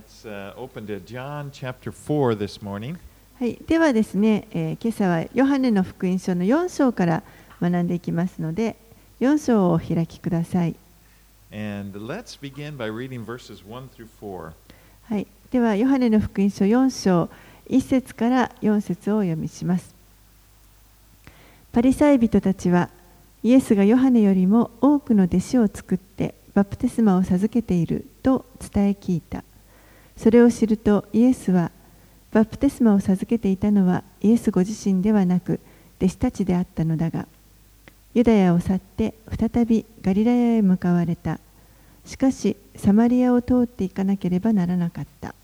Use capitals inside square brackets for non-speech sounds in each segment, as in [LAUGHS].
Let's uh, open to John chapter 4 this morning. はい、ではですね、えー今朝はヨハネの福音書の4章から学んでいきますので、4章をお開きください。And let's begin by reading verses 1 through 4. はい、ではヨハネの福音書4章1節から4節をお読みします。パリサイ人たちはイエスがヨハネよりも多くの弟子を作ってバプテスマを授けていると伝え聞いた。それを知るとイエスはバプテスマを授けていたのはイエスご自身ではなく弟子たちであったのだがユダヤを去って再びガリラヤへ向かわれた。しかしサマリアを通っていかなければならなかった。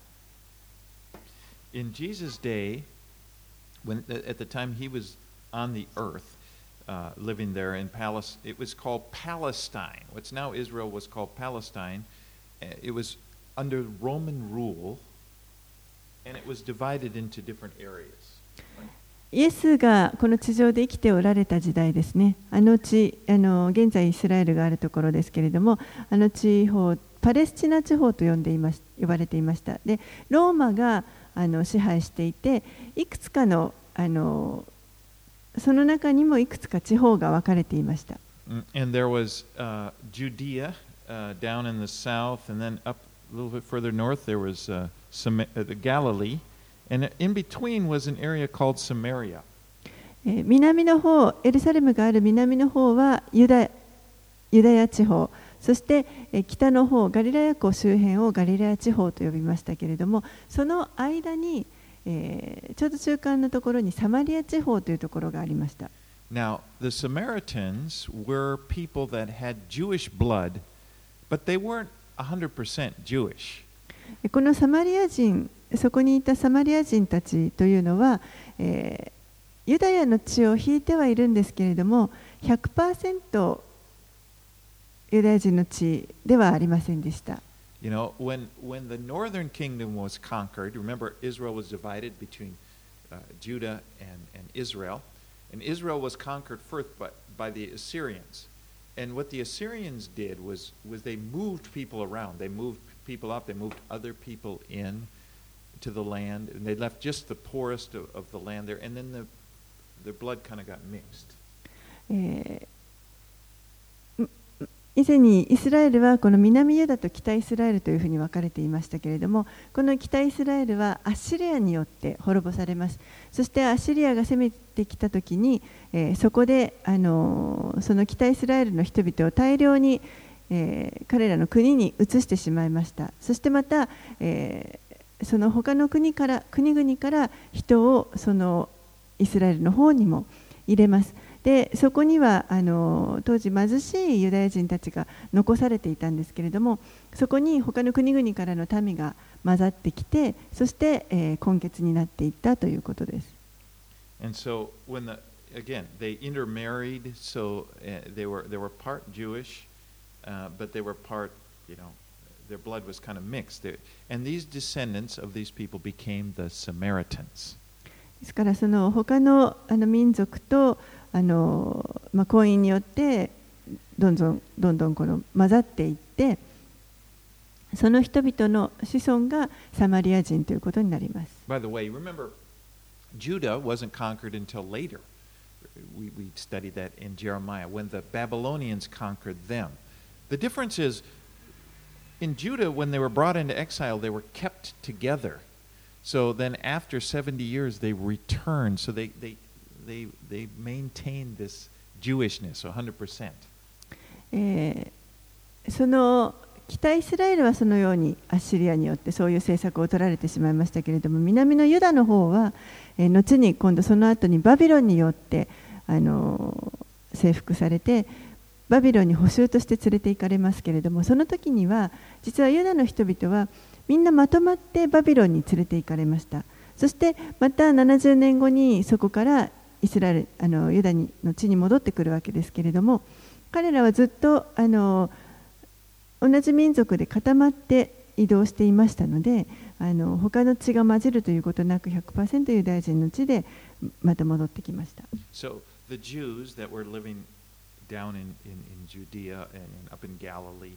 In Jesus' day, when at the time he was on the earth, uh, living there in Palestine, it was called Palestine. What's now Israel was called Palestine. It was under Roman rule, and it was divided into different areas. イエスがこの地上で生きておられた時代ですね。あの地、あの現在イスラエルがあるところですけれども、あの地方、パレスチナ地方と呼んでいまし呼ばれていました。で、ローマがあの支配していて、いくつかのあのその中にもいくつか地方が分かれていました。Mm, And there was uh, Judea uh, down in the south, and then up a little bit further north, there was uh, Sam- uh, the Galilee. And in between was an area called Samaria. えー南の方、エルサレムがある南の方はユダユダヤ地方、そしてえー北の方、ガリラヤ湖周辺をガリラヤ地方と呼びましたけれども、その間に、えーちょうど中間のところにサマリア地方というところがありました。Now, the Samaritans were people that had Jewish blood, but they weren't 100% Jewish. えこのサマリア人、そこにいたサマリア人たちというのは、えーユダヤの血を引いてはいるんですけれども、100%ユダヤ人の血ではありませんでした。You know, when, when the northern kingdom was conquered, remember Israel was divided between uh, Judah and, and Israel, and Israel was conquered first by, by the Assyrians. And what the Assyrians did was, was they moved people around. They moved people up, they moved other people in to the land, and they left just the poorest of, of the land there, and then the, their blood kind of got mixed. えーん以前にイスラエルはこの南ユダと北イスラエルというふうに分かれていましたけれどもこの北イスラエルはアッシリアによって滅ぼされます。そしてアッシリアが攻めてきた時に、えーそこで、あのーその北イスラエルの人々を大量に、えー彼らの国に移してしまいました。そしてまた、えその他の国から国々から人をそのイスラエルの方にも入れます。でそこにはあの当時貧しいユダヤ人たちが残されていたんですけれどもそこに他の国々からの民が混ざってきてそして、えー、根血になっていったということです。Their blood was kind of mixed. And these descendants of these people became the Samaritans. ですからその他の,あの民族とあの、まあ、婚姻によってどんどんどんどんこの混ざっていってその人々の子孫がサマリア人ということになります。By the way, remember Judah wasn't conquered until later. We, we studied that in Jeremiah when the Babylonians conquered them. The difference is in Judah, when they were brought into exile, they were kept together. So then after 70 years, they returned. So they, they, they, they maintain this Jewishness, 100%. えその北イスラエルはそのようにアッシリアによってそういう政策を取られてしまいましたけれども南のユダの方は、え後に今度その後にバビロンによって、あの征服されてバビロンに捕囚として連れて行かれますけれどもその時には実はユダの人々はみんなまとまってバビロンに連れて行かれましたそしてまた70年後にそこからイスラエルあのユダにの地に戻ってくるわけですけれども彼らはずっとあの同じ民族で固まって移動していましたのであの他の血が混じるということなく100%ユダヤ人の地でまた戻ってきました。So the Jews that were living down in, in, in Judea and, and up in Galilee,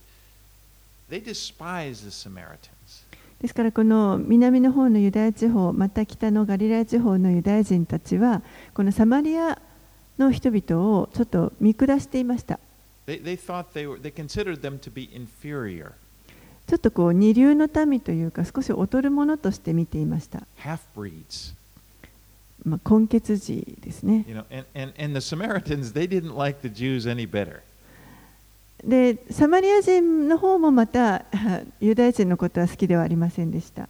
they despised the Samaritans. ですからこの南の方のユダヤ地方また北のガリラ地方のユダヤ人たちはこのサマリアの人々をちょっと見下していました。ちょっとこう二流の民というか少し劣るものとして見ていました。まあ、根血児ですね。でサマリア人の方もまたユダヤ人のことは好きではありませんでした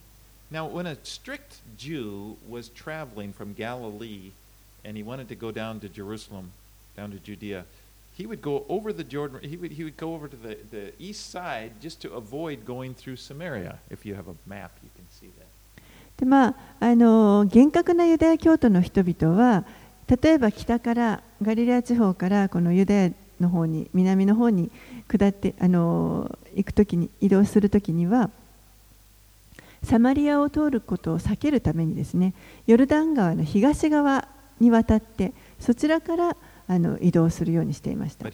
Now, when a strict Jew was traveling from Galilee and he wanted to go down to Jerusalem, down to Judea, he would go over the Jordan, he would, he would go over to the, the east side just to avoid going through Samaria. If you have a map, you can see that. でまあ、あの厳格なユダヤ教徒の人々は例えば北からガリラヤ地方からこのユダヤの方に南の方に下ってあの行くときに移動するときにはサマリアを通ることを避けるためにですねヨルダン川の東側に渡ってそちらからあの移動するようにしていました eh.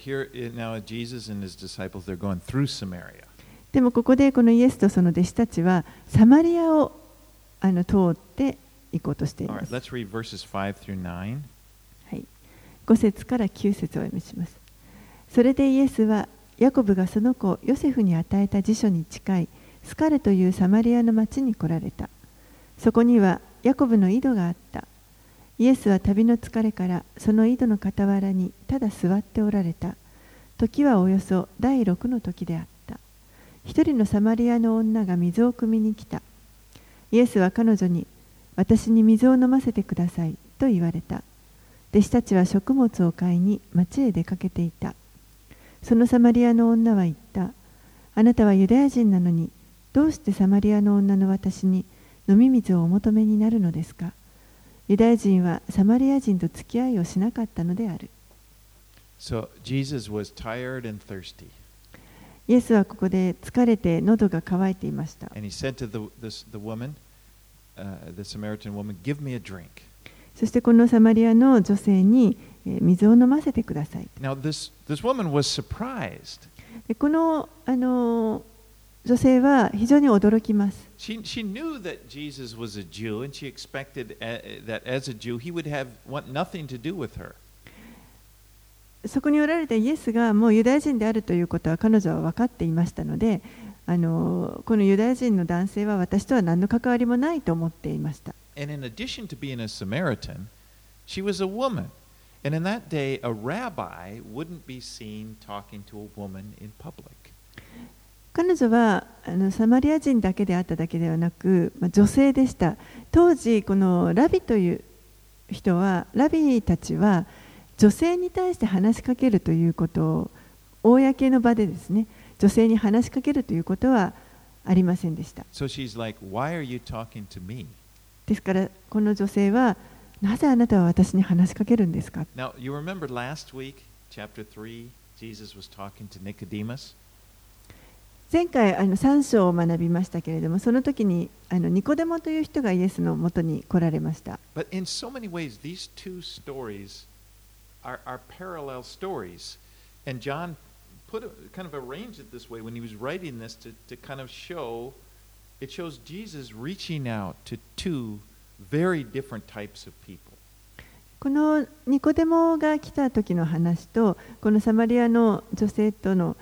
でもここでこのイエスとその弟子たちはサマリアをあの通って行こうとしています。let's read verses 5 through 9. はい、5節から9節をお読みします。それでイエスはヤコブがその子ヨセフに与えた辞書に近いスカルというサマリアの町に来られた。そこにはヤコブの井戸があった。イエスは旅の疲れからその井戸の傍らにただ座っておられた。時はおよそ第6の時であった。一人のサマリアの女が水を汲みに来た。イエスは彼女に私に水を飲ませてくださいと言われた。弟子たちは食物を買いに町へ出かけていた。そのサマリアの女は言った。あなたはユダヤ人なのに、どうしてサマリアの女の私に飲み水をお求めになるのですか？ユダヤ人はサマリア人と付き合いをしなかったのである。So Jesus was tired and thirsty. イエスはここで疲れて喉が渇いていました。And he said to the, this, the woman, uh, the Samaritan woman, Give me a drink. そしてこのサマリアの女性にえー水を飲ませてください。Now, this, this woman was surprised. でこの、あの女性は非常に驚きます。She, she knew that Jesus was a Jew, and she expected uh, that as a Jew, he would have want nothing to do with her. そこにおられたイエスがもうユダヤ人であるということは彼女は分かっていましたのであのこのユダヤ人の男性は私とは何の関わりもないと思っていました And in addition to being a Samaritan, she was a woman. And in that day, a rabbi wouldn't be seen talking to a woman in public. 彼女はあのサマリア人だけであっただけではなく、まあ、女性でした当時このラビという人はラビたちは女性に対して話しかけるということを公の場でですね女性に話しかけるということはありませんでした So she's like, Why are you talking to me? ですからこの女性はなぜあなたは私に話しかけるんですか Now, you remember last week, chapter 3, Jesus was talking to Nicodemus? 前回あの3章を学びましたけれどもその時にあのニコデモという人がイエスのもとに来られました But in so many ways, these two stories are, are parallel stories. And John put it, kind of arranged it this way when he was writing this to, to kind of show it shows Jesus reaching out to two very different types of people. このニコデモが来た時の話とこのサマリアの女性との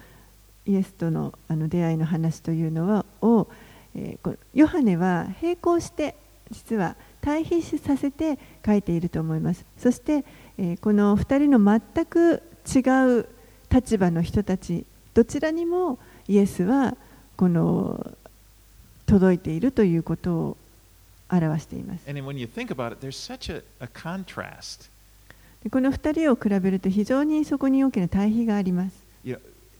イエスとのあの出会いの話というのはを、えーこのヨハネは並行して実は対比させて書いていると思いますそして、えーこの2人の全く違う立場の人たちどちらにもイエスはこの届いているということを表しています。It, この2人を比べると非常にそこに大きな対比があります。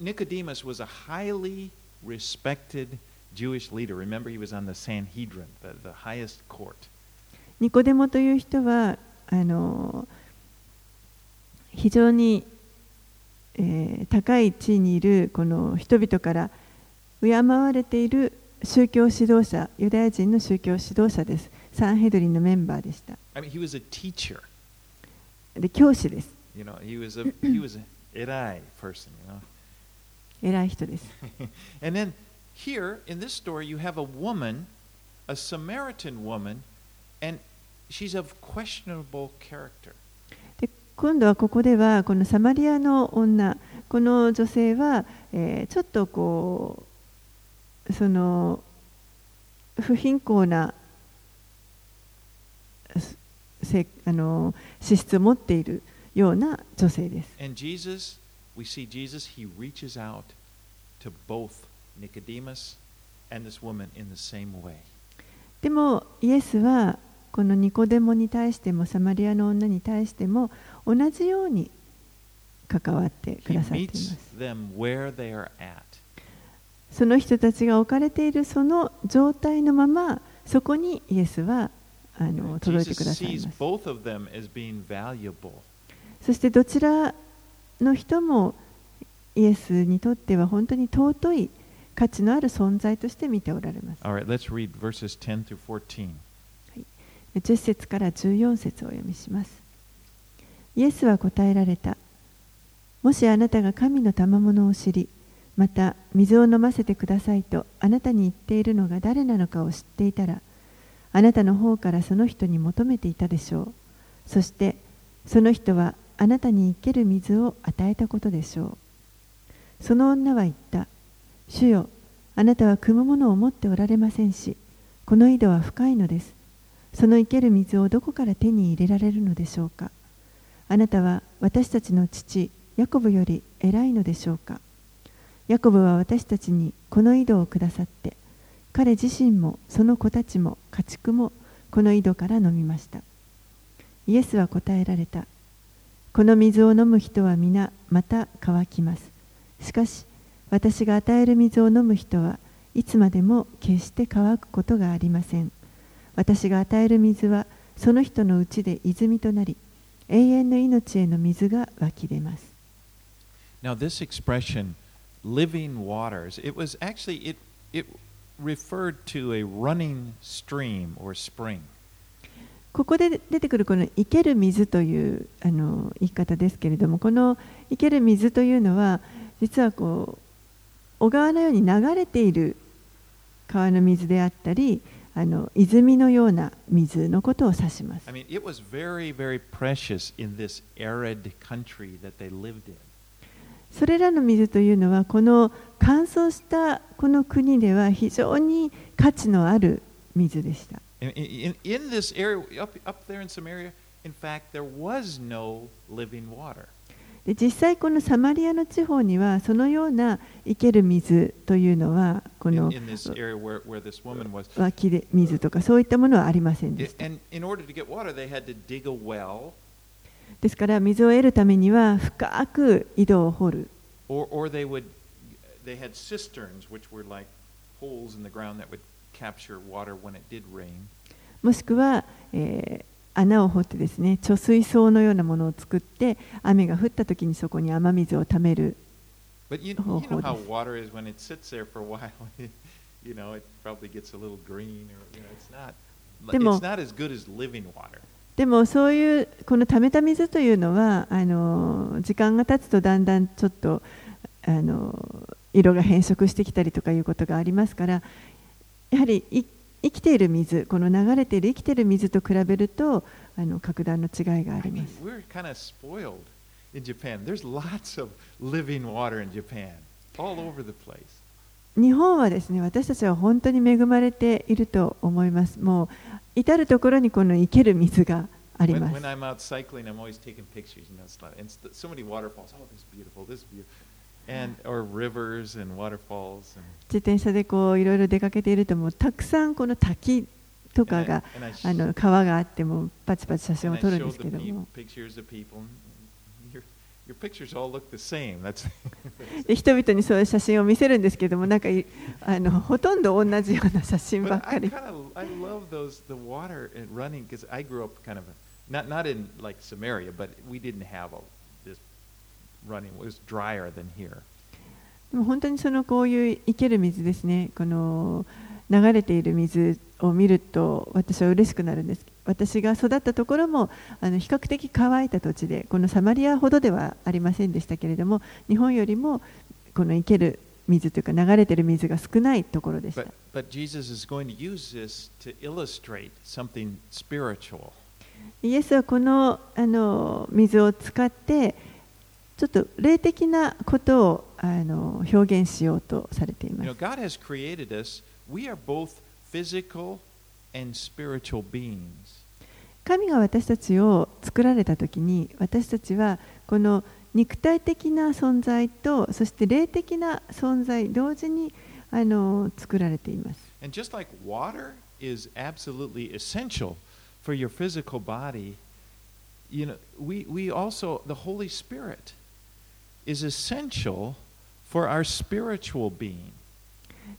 ニコデマスは非常に respected Jewish leader. Remember, he was on the Sanhedrin, the, the highest court. ニコデモという人はあの非常に、えー、高い地位にいるこの人々から敬われている人々宗教指導者ユダヤ人の宗教指導者ですサンヘドリンのメンバーでした I mean, he was a teacher. で教師です You know, he was a he was an erai person. You know, 偉い人です and then here in this story, you have a woman a Samaritan woman, and she's of questionable character. で今度はここではこのサマリアの女この女性は、えーちょっとこうその不貧困なせあの資質を持っているような女性です。And Jesus, we see Jesus, he reaches Nicodemus and this woman in the same でも、イエスはこのニコデモに対しても、サマリアの女に対しても、同じように関わってくださいます。その人たちが置かれているその状態のままそこにイエスはあの届いてくださいます。そしてどちらの人もイエスにとっては本当に尊い価値のある存在として見ておられます。All right, let's read verses 10 through 14. 10節から14節をお読みします。イエスは答えられた。もしあなたが神の賜物を知り、また水を飲ませてくださいとあなたに言っているのが誰なのかを知っていたら、あなたの方からその人に求めていたでしょう。そしてその人はあなたに生ける水を与えたことでしょう。その女は言った。主よ、あなたは汲むものを持っておられませんし、この井戸は深いのです。その生ける水をどこから手に入れられるのでしょうかあなたは私たちの父ヤコブより偉いのでしょうかヤコブは私たちにこの井戸をくださって彼自身もその子たちも家畜もこの井戸から飲みました。イエスは答えられた。この水を飲む人は皆また乾きます。しかし私が与える水を飲む人はいつまでも決して乾くことがありません。私が与える水はその人のうちで泉となり永遠の命への水が湧き出ます。Now, this expression, living waters, it was actually, it, it referred to a running stream or spring. ここで出てくるこの生ける水というあの言い方ですけれどもこの生ける水というのは実はこう小川のように流れている川の水であったりあの泉のような水のことを指します I mean, it was very, very precious in this arid country that they lived in. それらの水というのはこの乾燥したこの国では非常に価値のある水でした。で実際このサマリアの地方にはそのような生ける水というのはこの湧き水とかそういったものはありませんでした。ですから水を得るためには深く井戸を掘る。もしくは、えー、穴を掘ってですね、貯水槽のようなものを作って、雨が降った時にそこに雨水をためる。[LAUGHS] でも、でもそういうこの溜めた水というのはあの時間が経つとだんだんちょっとあの色が変色してきたりとかいうことがありますからやはり生きている水この流れている生きている水と比べるとあの格段の違いがあります。日本はですね私たちは本当に恵まれていると思います。もう至る所にこの生ける水があります。自転車でこういろいろ出かけているともうたくさんこの滝とかがあの川があってもパチパチ写真を撮るんですけども。で人々にそういう写真を見せるんですけどもなんかいあのほとんど同じような写真ばっかり not not in like Samaria, but we didn't have a, this running. It was drier than here. でも本当にそのこういう生ける水ですねこの流れている水を見ると私は嬉しくなるんです私が育ったところもあの比較的乾いた土地でこのサマリアほどではありませんでしたけれども日本よりもこの生ける水というか流れてる水が少ないところでした But, but. イエスはこのあの水を使ってちょっと霊的なことをあの表現しようとされてい You ま know, す。God has and spiritual beings. 神が私たちを作られた時に私たちはこの肉体的な存在とそして霊的な存在同時にあの作られています。And just like water is absolutely essential for your physical body, you know, we, we also, the Holy Spirit is essential for our spiritual being.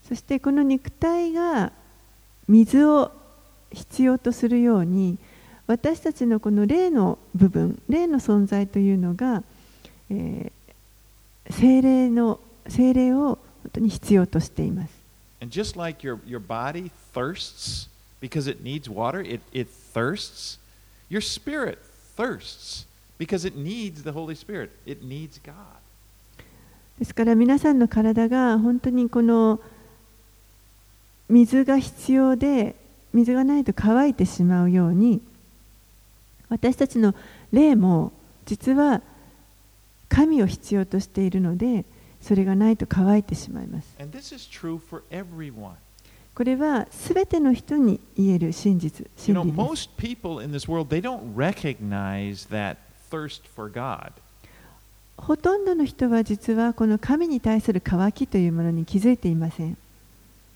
そしてこの肉体が水を必要とするように私たちのこの霊の部分霊の存在というのが、えー精霊の精霊を本当に必要としています。And just like your, your body thirsts because it needs water, it, it thirsts, your spirit thirsts because it needs the Holy Spirit. It needs God. ですから皆さんの体が本当にこの水が必要で水がないと乾いてしまうように私たちの霊も実は神を必要としているのでそれがないと乾いてしまいます.これはすべての人に言える真実真理です.ほとんどの人は実はこの神に対する渇きというものに気づいていません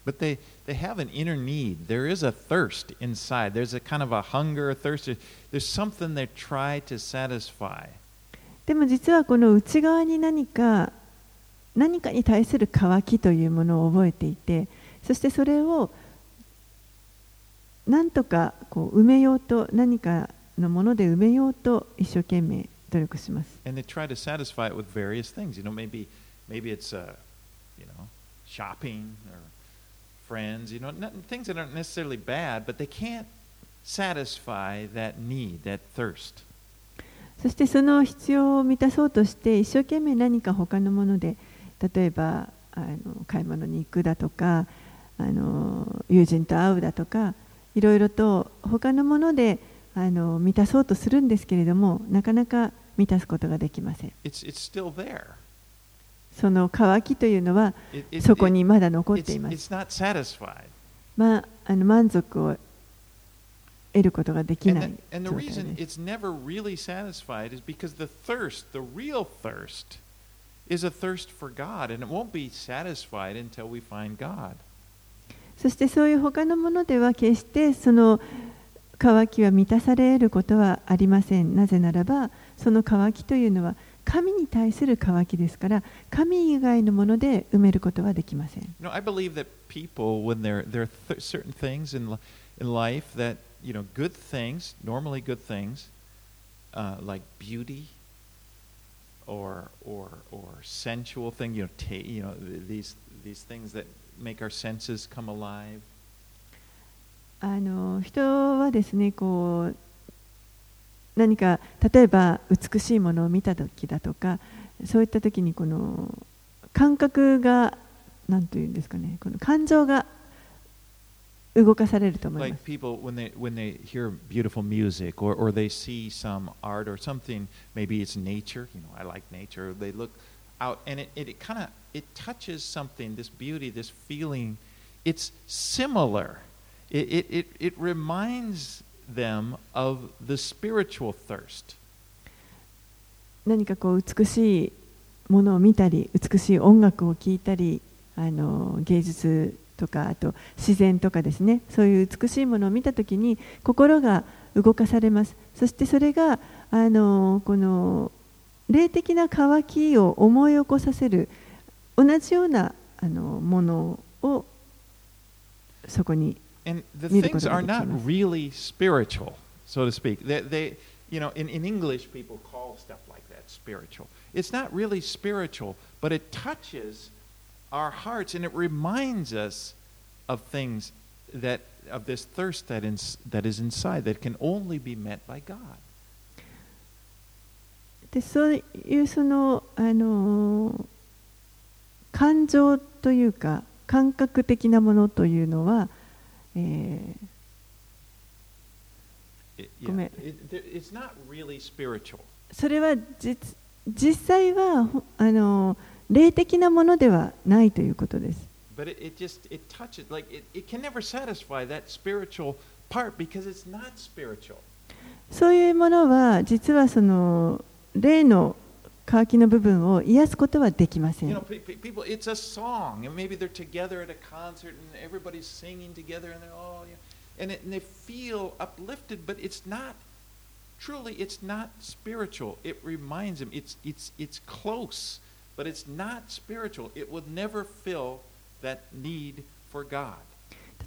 But they, they have an inner need. There is a thirst inside. There's a kind of a hunger, a thirst. There's something they try to satisfy. でも実はこの内側に何か何かに対する渇きというものを覚えていてそしてそれを何とかこう埋めようと何かのもので埋めようと一生懸命努力します。And they try to satisfy it with various things. You know, maybe, maybe it's, uh, you know, shopping or friends, you know, things that aren't necessarily bad, but they can't satisfy that need, that thirst. そしてその必要を満たそうとして一生懸命何か他のもので例えばあの買い物に行くだとかあの友人と会うだとかいろいろと他のものであの満たそうとするんですけれどもなかなか満たすことができません。その渇きというのはそこにまだ残っています。まあ、あの満足を得ることができない。そしてそういう他のものでは決してその渇きは満たされることはありません。なぜならばその渇きというのは神に対する渇きですから神以外のもので埋めることはできません。You know, I believe that people, when there there are th- certain things in in life that you know, good things, normally good things, uh, like beauty, or or or sensual thing, you know, ta- you know, th- these these things that make our senses come alive. あの人はですねこう何か例えば美しいものを見た時だとかそういった時にこの感覚が何というんですかねこの感情が動かされると思いま Like す。people when they when they hear beautiful music or, or they see some art or something, maybe it's nature, you know, I like nature, they look out and it, it, it kind of it touches something, this beauty, this feeling, it's similar. It, it, it, it reminds them of the spiritual thirst. 何かこう美しいものを見たり美しい音楽を聴いたりあの芸術とかあと自然とかですねそういう美しいものを見た時に心が動かされますそしてそれがあのこの霊的な渇きを思い起こさせる同じようなあのものをそこに And the 見る things ことが are でき not ます。 really spiritual, so to speak. They, they you know, in, in English, people call stuff like that spiritual. It's not really spiritual, but it touches our hearts and it reminds us of things that of this thirst that, ins that is inside that can only be met by God. でそういうそのあの 感情というか感覚的なものというのは、 ごめん。それは実際はあの霊的なものではないということです。そういうものは実はその霊の渇きの部分を癒すことはできませ You ん know, pe- pe- people, it's a song, and maybe they're together at a concert, and everybody's singing together, and they're all, yeah, and, it, and they feel uplifted, but it's not. Truly, it's not spiritual. It reminds them it's it's it's close, but it's not spiritual. It will never fill that need for God.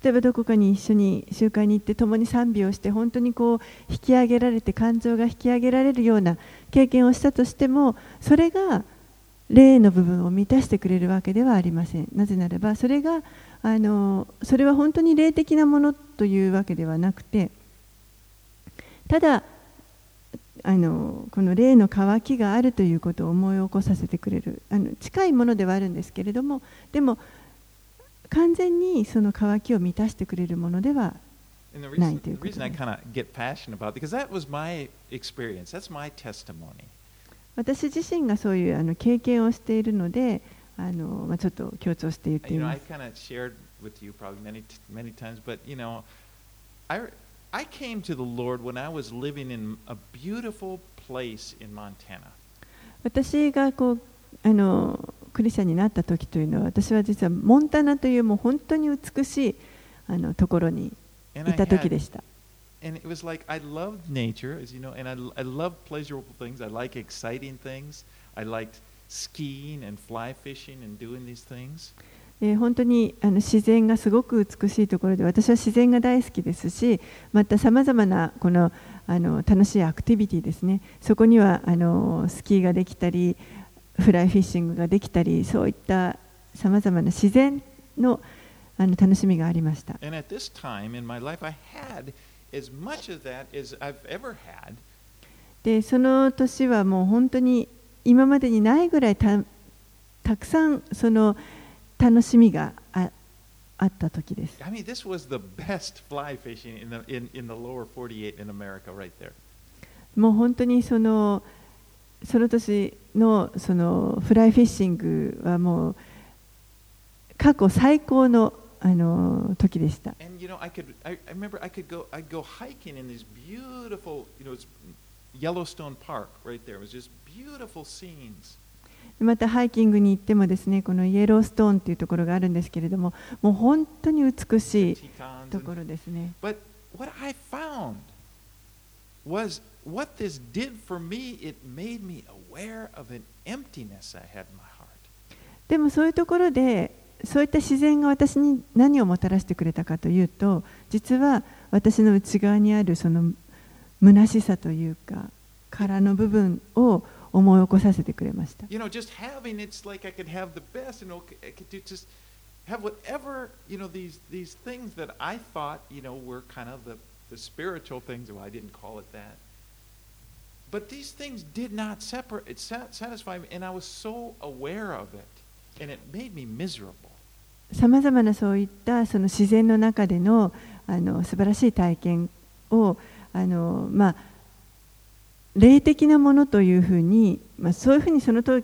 例えばどこかに一緒に集会に行って共に賛美をして本当にこう引き上げられて感情が引き上げられるような経験をしたとしてもそれが霊の部分を満たしてくれるわけではありません。なぜならばそれがあのそれは本当に霊的なものというわけではなくてただあのこの霊の渇きがあるということを思い起こさせてくれるあの近いものではあるんですけれどもでも完全にその渇きを満たしてくれるものでは it, because that was my experience. That's my testimony. 私自身がそういうあの経験をしているのであの、まあ、ちょっと強調して言っています。with you probably many, many times, but you know, I, I came to the Lord when I was living in a beautiful place in Montana. 私がこうあのクリスチャンになった時というのは私は実はモンタナというもう本当に美しいあのところにいた時でした。and it was like I loved nature, as you know, and I, I love pleasurable things. I like exciting things. I liked skiing and fly fishing and doing these things. えー本当にあの自然がすごく美しいところで私は自然が大好きですしまたさまざまなこのあの楽しいアクティビティですねそこにはあのスキーができたりフライフィッシングができたりそういったさまざまな自然の,あの楽しみがありました。でその年はもう本当に今までにないぐらいた,たくさんその楽しみがあ,あった時です。もう本当にその,その年の,そのフライフィッシングはもう過去最高の,あの時でした。またハイキングに行ってもですねこのイエローストーンというところがあるんですけれども、もう本当に美しいところですね。What this did for me, it made me aware of an emptiness I had in my heart. でもそういうところでそういった自然が私に何をもたらしてくれたかというと実は私の内側にあるその虚しさというか殻の部分を思い起こさせてくれました。You know, just having it's like I could have the best, and okay, I could do just have whatever you know these these things that I thought you know were kind of the the spiritual things. Well, I didn't call it that, but these things did not separate it sa- satisfy me, and I was so aware of it, and it made me miserable. さまざまなそういったその自然の中でのあの素晴らしい体験をあの、まあ、霊的なものというふうに、まあ、そういうふうにその当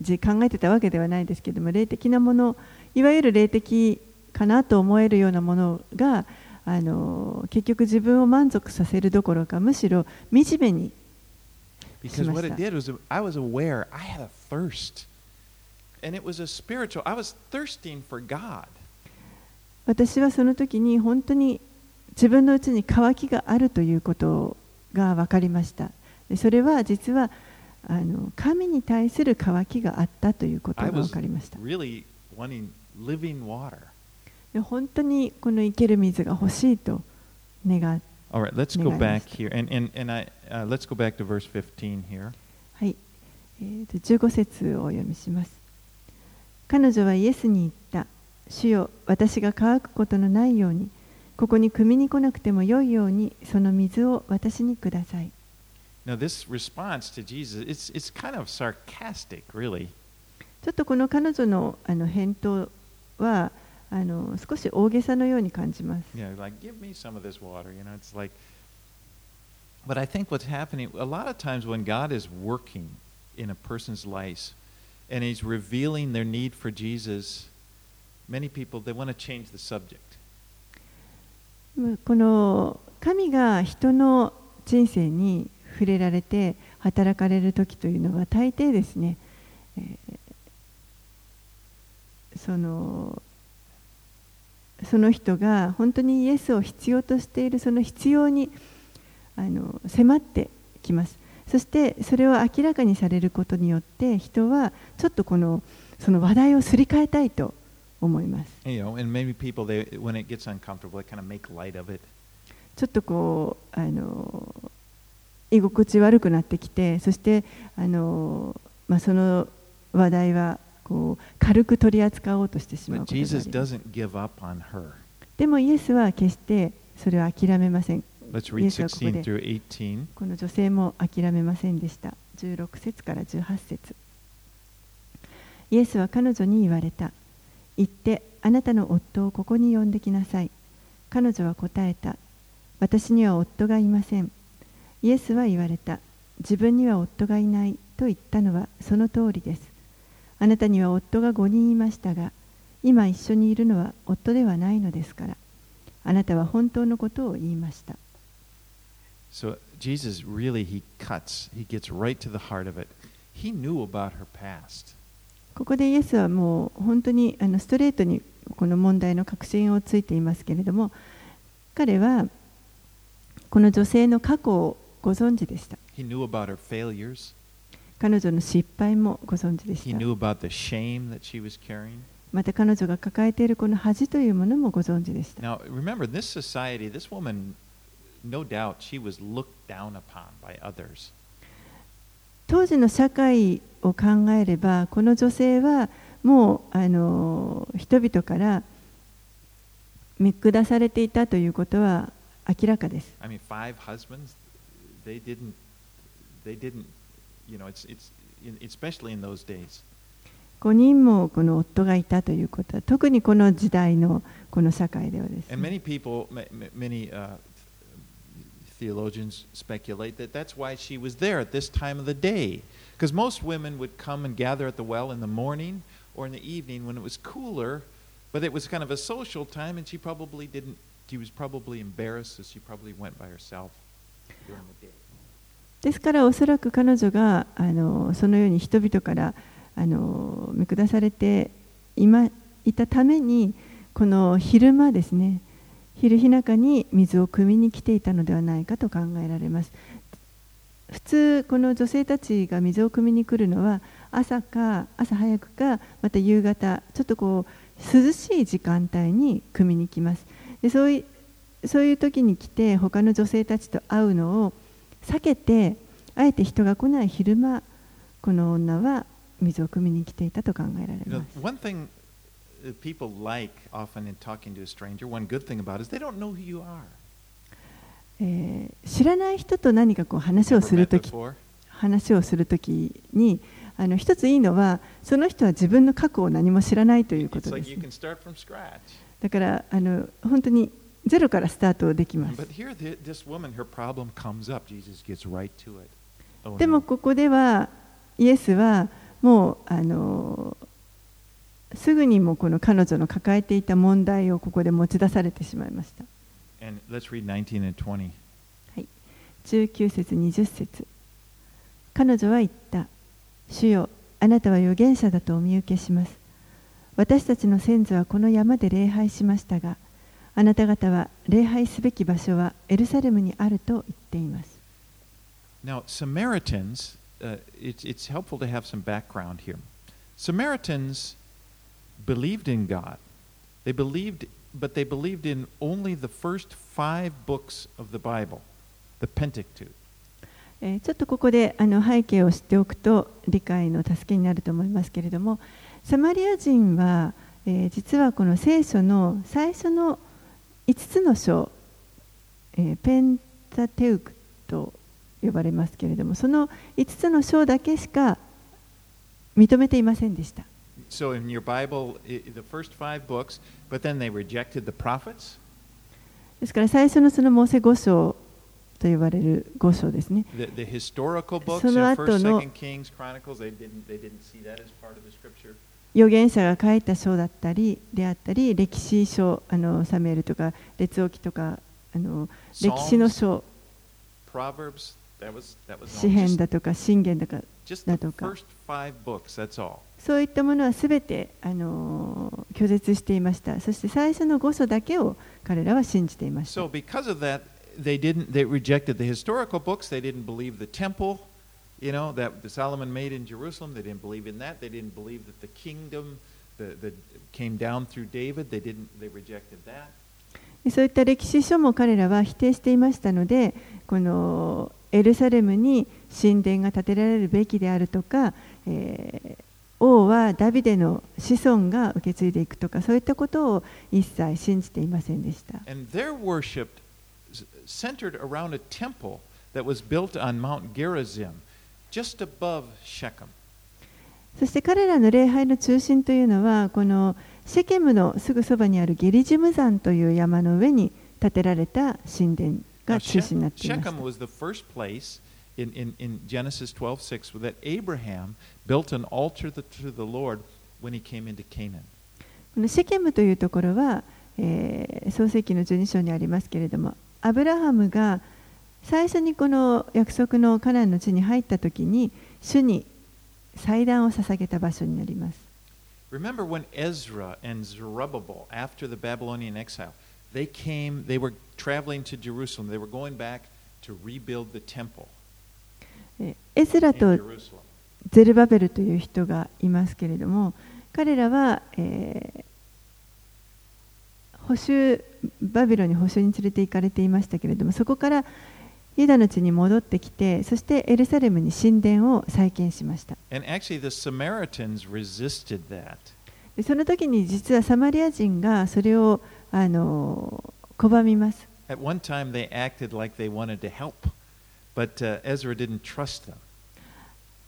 時考えてたわけではないですけども霊的なものいわゆる霊的かなと思えるようなものがあの結局自分を満足させるどころかむしろ惨めに Because what it did was I was aware I had a thirst. And it was a spiritual, I was thirsting for God. 私はその時に本当に自分のうちに渇きがあるということが分かりましたでそれは実はあの神に対する渇きがあったということが分かりました really wanting 本当にこの生ける水が欲しいと願っ All right, let's go back here. And, and, and I, uh, let's go back to verse 15 here. はい、えーと15節をお読みします彼女はイエスに言った主よ私が乾くことのないようにここに汲みに来なくてもよいようにその水を私にください Now, this response to Jesus, it's, it's kind of sarcastic, really. ちょっとこの彼女のあの返答はあの少し大げさのように感じます。Yeah, like, give me some of this water. You know, it's like, but I think what's happening a lot of times when God is working in a person's life and He's revealing their need for Jesus, many people they want to change the subject. この神が人の人生に触れられて働かれる時というのは大抵ですね、えーそのその人が本当にイエスを必要としているその必要にあの迫ってきますそしてそれを明らかにされることによって人はちょっとこのその話題をすり替えたいと思います You know, people they kind of. ちょっとこうあの居心地悪くなってきてそしてあの、まあ、その話題はこう軽く取り扱おうとしてしまうことがあり.でもイエスは決してそれを諦めません。Let's read イエスはここ16で through 18. この女性も諦めません。でした16節から18節。イエスは彼女に言われた。行ってあなたの夫をここに呼んできなさい。彼女は答えた。私には夫がいません。イエスは言われた。自分には夫がいないと言ったのはその通りですあなたには夫が5人いましたが今一緒にいるのは夫ではないのですからあなたは本当のことを言いました So Jesus really he cuts. He gets right to the heart of it. He knew about her past. ここでイエスはもう本当にあのストレートにこの問題の確信をついていますけれども彼はこの女性の過去をご存知でした He knew about her failures. 彼女の失敗もご存知でした.また彼女が抱えているこの恥というものもご存知でした Now, remember, this society, this woman, no doubt, she was looked down upon by others. 当時の社会を考えればこの女性はもうあの人々から見下されていたということは明らかです I mean, five husbands, they didn't, they didn't, you know, it's, it's, in, especially in those days. 5人もこの夫がいたということは特にこの時代のこの社会ではです And ね many people, ma- ma- many uh, theologians speculate that that's why she was there at this time of the day. Because most women would come and gather at the well in the morning or in the evening when it was cooler, but it was kind of a social time, and she probably didn't, she was probably embarrassed, so she probably went by herself during the day. ですからおそらく彼女があのそのように人々からあの見下されてい,、ま、いたためにこの昼間ですね昼日中に水を汲みに来ていたのではないかと考えられます。普通この女性たちが水を汲みに来るのは朝か朝早くかまた夕方ちょっとこう涼しい時間帯に汲みに来ます。でそういそういう時に来て他の女性たちと会うのを避けてあえて人が来ない昼間この女は水を汲みに来ていたと考えられます one thing that people like often in talking to a stranger, one good thing about it is they don't know who you are. えー知らない人と何かこう話をするとき.話をするときにあの一ついいのはその人は自分の過去を何も知らないということです.だからあの本当にゼロからスタートできます. Oh, でも.ここではイエスはもうあのすぐにもこの彼女の抱えていた問題をここで持ち出されてしまいました。And let's read 19 and 20. 19節20節。彼女は言った。主よあなたは預言者だとお見受けします。私たちの先祖はこの山で礼拝しましたがあなた方は礼拝すべき場所はエルサレムにあると言っています Now, Samaritans, uh, it's, it's helpful to have some background here. Samaritans believed in God. They believed, but they believed in only the first five books of the Bible, the Pentateuch. えーちょっとここであの背景を知っておくと理解の助けになると思いますけれどもサマリア人は、えー実はこの聖書の最初の5つの章、えーペンタテウクと呼ばれますけれどもその5つの章だけしか認めていませんでした so in your Bible, the first five books, but then they rejected the prophets. ですから最初のそのモーセ五章と呼ばれる五章ですね。The, the historical books, その後 First, の Second Kings, Chronicles, they didn't they didn't see that as part of the scripture. 預言者が書いた書だったりであったり歴史書あのサムエルとか列王記とかあの歴史の書詩.篇だとか信玄だとかだとか.そういったものはすべてあの拒絶していましたそして最初の五書だけを彼らは信じていました So you know, that Solomon made in Jerusalem. They didn't believe in that. They didn't believe that the kingdom, the, the came down through David. They didn't. They rejected that. でそういった歴史書も彼らは否定していましたのでこのエルサレムに神殿が建てられるべきであるとか、えー王はダビデの子孫が受け継いでいくとかそういったことを一切信じていませんでした。And their that was built on Mount Gerizim, just above Shechem. そして彼らの礼拝の中心というのはこのシェケムのすぐそばにあるゲリジム山という山の上に建てられた神殿が中心になっています。シェケムというところは、えー、創世記の12章にありますけれどもアブラハムが最初にこの約束のカナンの地に入った時に主に祭壇を捧げた場所になります。Remember when Ezra and Zerubbabel, after the Babylonian exile, they came, they were traveling to Jerusalem. They were going back to rebuild the temple えーエズラと.ゼルバベルという人がいますけれども彼らは、えー捕囚バビロンに捕囚に連れて行かれていましたけれどもそこからユダの地に戻ってきて、そしてエルサレムに神殿を再建しました。その時に実はサマリア人がそれをあの拒みます。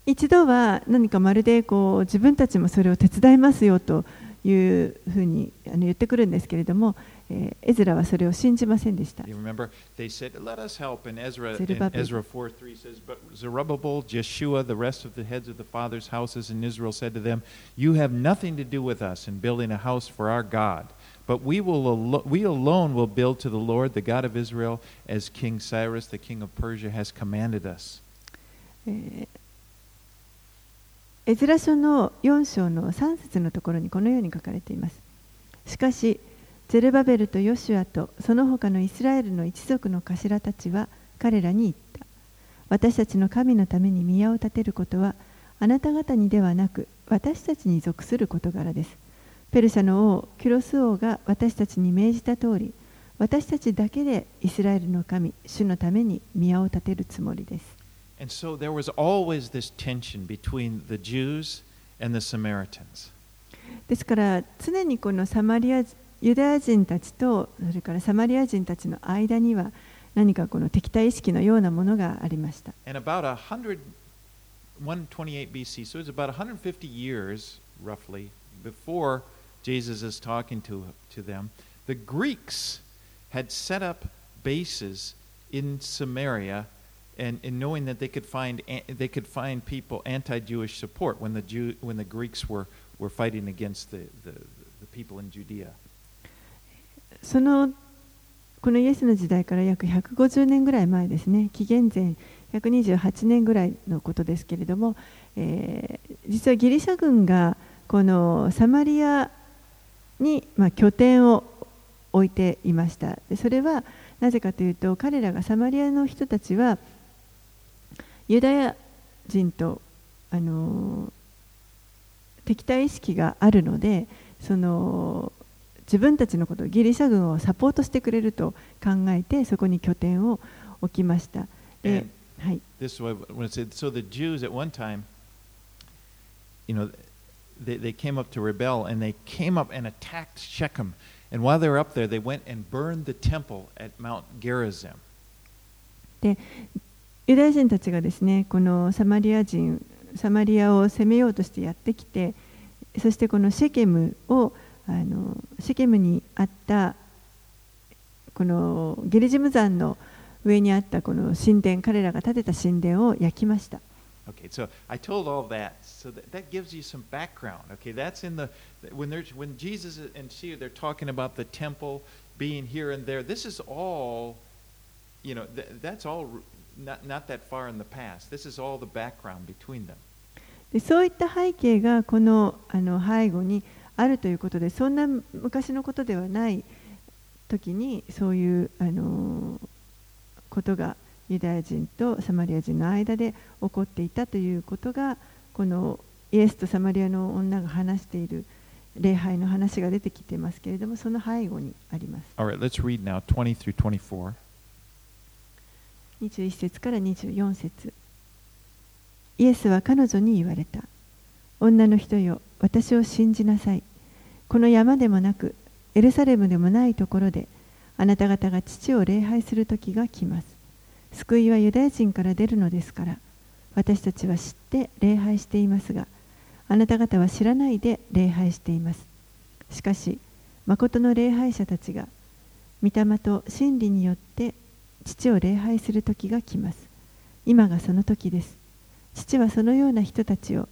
一度は何かまるでこう自分たちもそれを手伝いますよというふうにあの言ってくるんですけれども、えー、エズラはそれを信じませんでした。Remember, said, Ezra, ゼルバベル says, Ezra 4, says, us, God, will, Israel, Cyrus, エズラ書の4章の3節のところにこのように書かれています。しかし、ゼルバベルとヨシュアとその他のイスラエルの一族の頭たちは彼らに言った。私たちの神のために宮を建てることはあなた方にではなく私たちに属する事柄です。ペルシャの王キュロス王が私たちに命じた通り私たちだけでイスラエルの神主のために宮を建てるつもりです。And so there was always this tension between the Jews and the Samaritans. ですから常にこのサマリアユダヤ人たちとそれからサマリア人たちの間には何かこの敵対意識のようなものがありました。 And about a hundred, 128 BC, so it's about 150 years, roughly, before Jesus is talking to, to them, the Greeks had set up bases in Samaria and, and knowing that they could find an- they could find people anti-Jewish support when the Jew, when the Greeks were, were fighting against the, the, the people in Judea. そのこのイエスの時代から約150年ぐらい前ですね、紀元前128年ぐらいのことですけれども、えー実はギリシャ軍がこのサマリアに、まあ、拠点を置いていました。でそれはなぜかというと、彼らがサマリアの人たちはユダヤ人とあの敵対意識があるので、その自分たちのことギリシャ軍をサポートしてくれると考えてそこに拠点を置きました。でユダヤ人たちがですねこのサマリア人サマリアを攻めようとしてやってきてそしてこのシェケムをあのシェケムにあったこのゲリジム山の上にあったこの神殿彼らが建てた神殿を焼きました Okay, so I told all that, so that, that gives you some background. Okay, that's in the when there's when Jesus and she they're talking about the temple being here and there. This is all, you know, th- that's all not not that far in the past. This is all the background between them. でそういった背景がこのあの背後にあるということでそんな昔のことではない時にそういうあのことがユダヤ人とサマリア人の間で起こっていたということがこのイエスとサマリアの女が話している礼拝の話が出てきていますけれどもその背後にあります。All right, let's read now 20 through 24. 21節から24節。イエスは彼女に言われた女の人よ私を信じなさい。この山でもなくエルサレムでもないところであなた方が父を礼拝する時が来ます。救いはユダヤ人から出るのですから私たちは知って礼拝していますがあなた方は知らないで礼拝しています。しかし誠の礼拝者たちが御霊と真理によって父を礼拝する時が来ます。今がその時です。父はそのような人たちを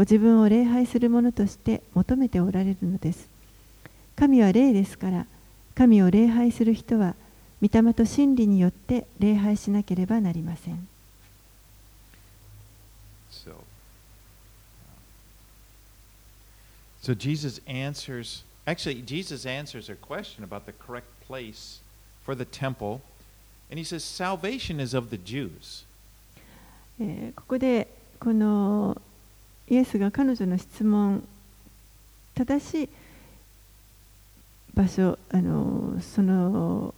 ご自分を礼拝する者として求めておられるのです神は霊ですから神を礼拝する人は御霊と真理によって礼拝しなければなりません So, so Jesus answers. Actually, Jesus answers her question about the correct place for the temple, and he says, "Salvation is of the Jews." えーここでこのイエスが彼女の質問正しい場所あのその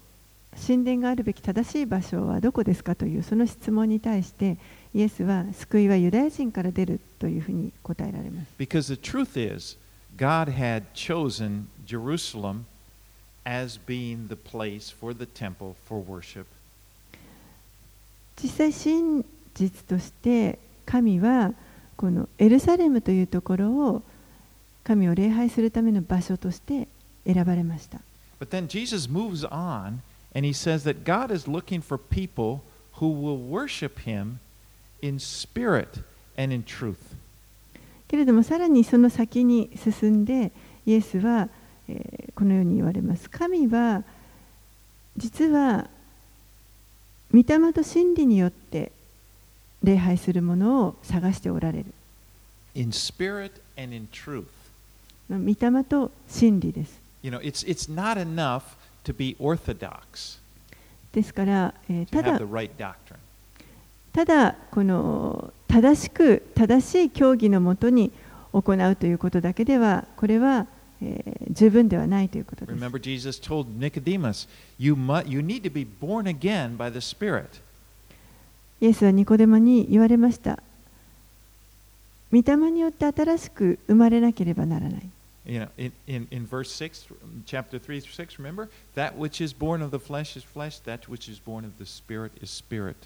神殿があるべき正しい場所はどこですかというその質問に対してイエスは救いはユダヤ人から出るというふうに答えられます Because the truth is, God had chosen Jerusalem as being the place for the temple for worship. 実際真実として神はこのエルサレムというところを神を礼拝するための場所として選ばれました But then Jesus moves on and he says that God is looking for people who will worship him in spirit and in truth. けれどもさらにその先に進んでイエスは、えーこのように言われます神は実は御霊と真理によって礼拝するものを探しておられる In spirit and in truth. 御霊と真理です You know, it's, it's not enough to be orthodox, ですから、えーただ right. ただこの正しく正しい教義のもとに行うということだけではこれは、えー十分ではないということです Remember, Jesus told Nicodemus, you, mu- you need to be born again by the Spirit. イエスはニコデモに言われました。御霊によって新しく生まれなければならない。You know, in, in, in verse 6, chapter 3 through 6, remember? That which is born of the flesh is flesh, that which is born of the Spirit is spirit.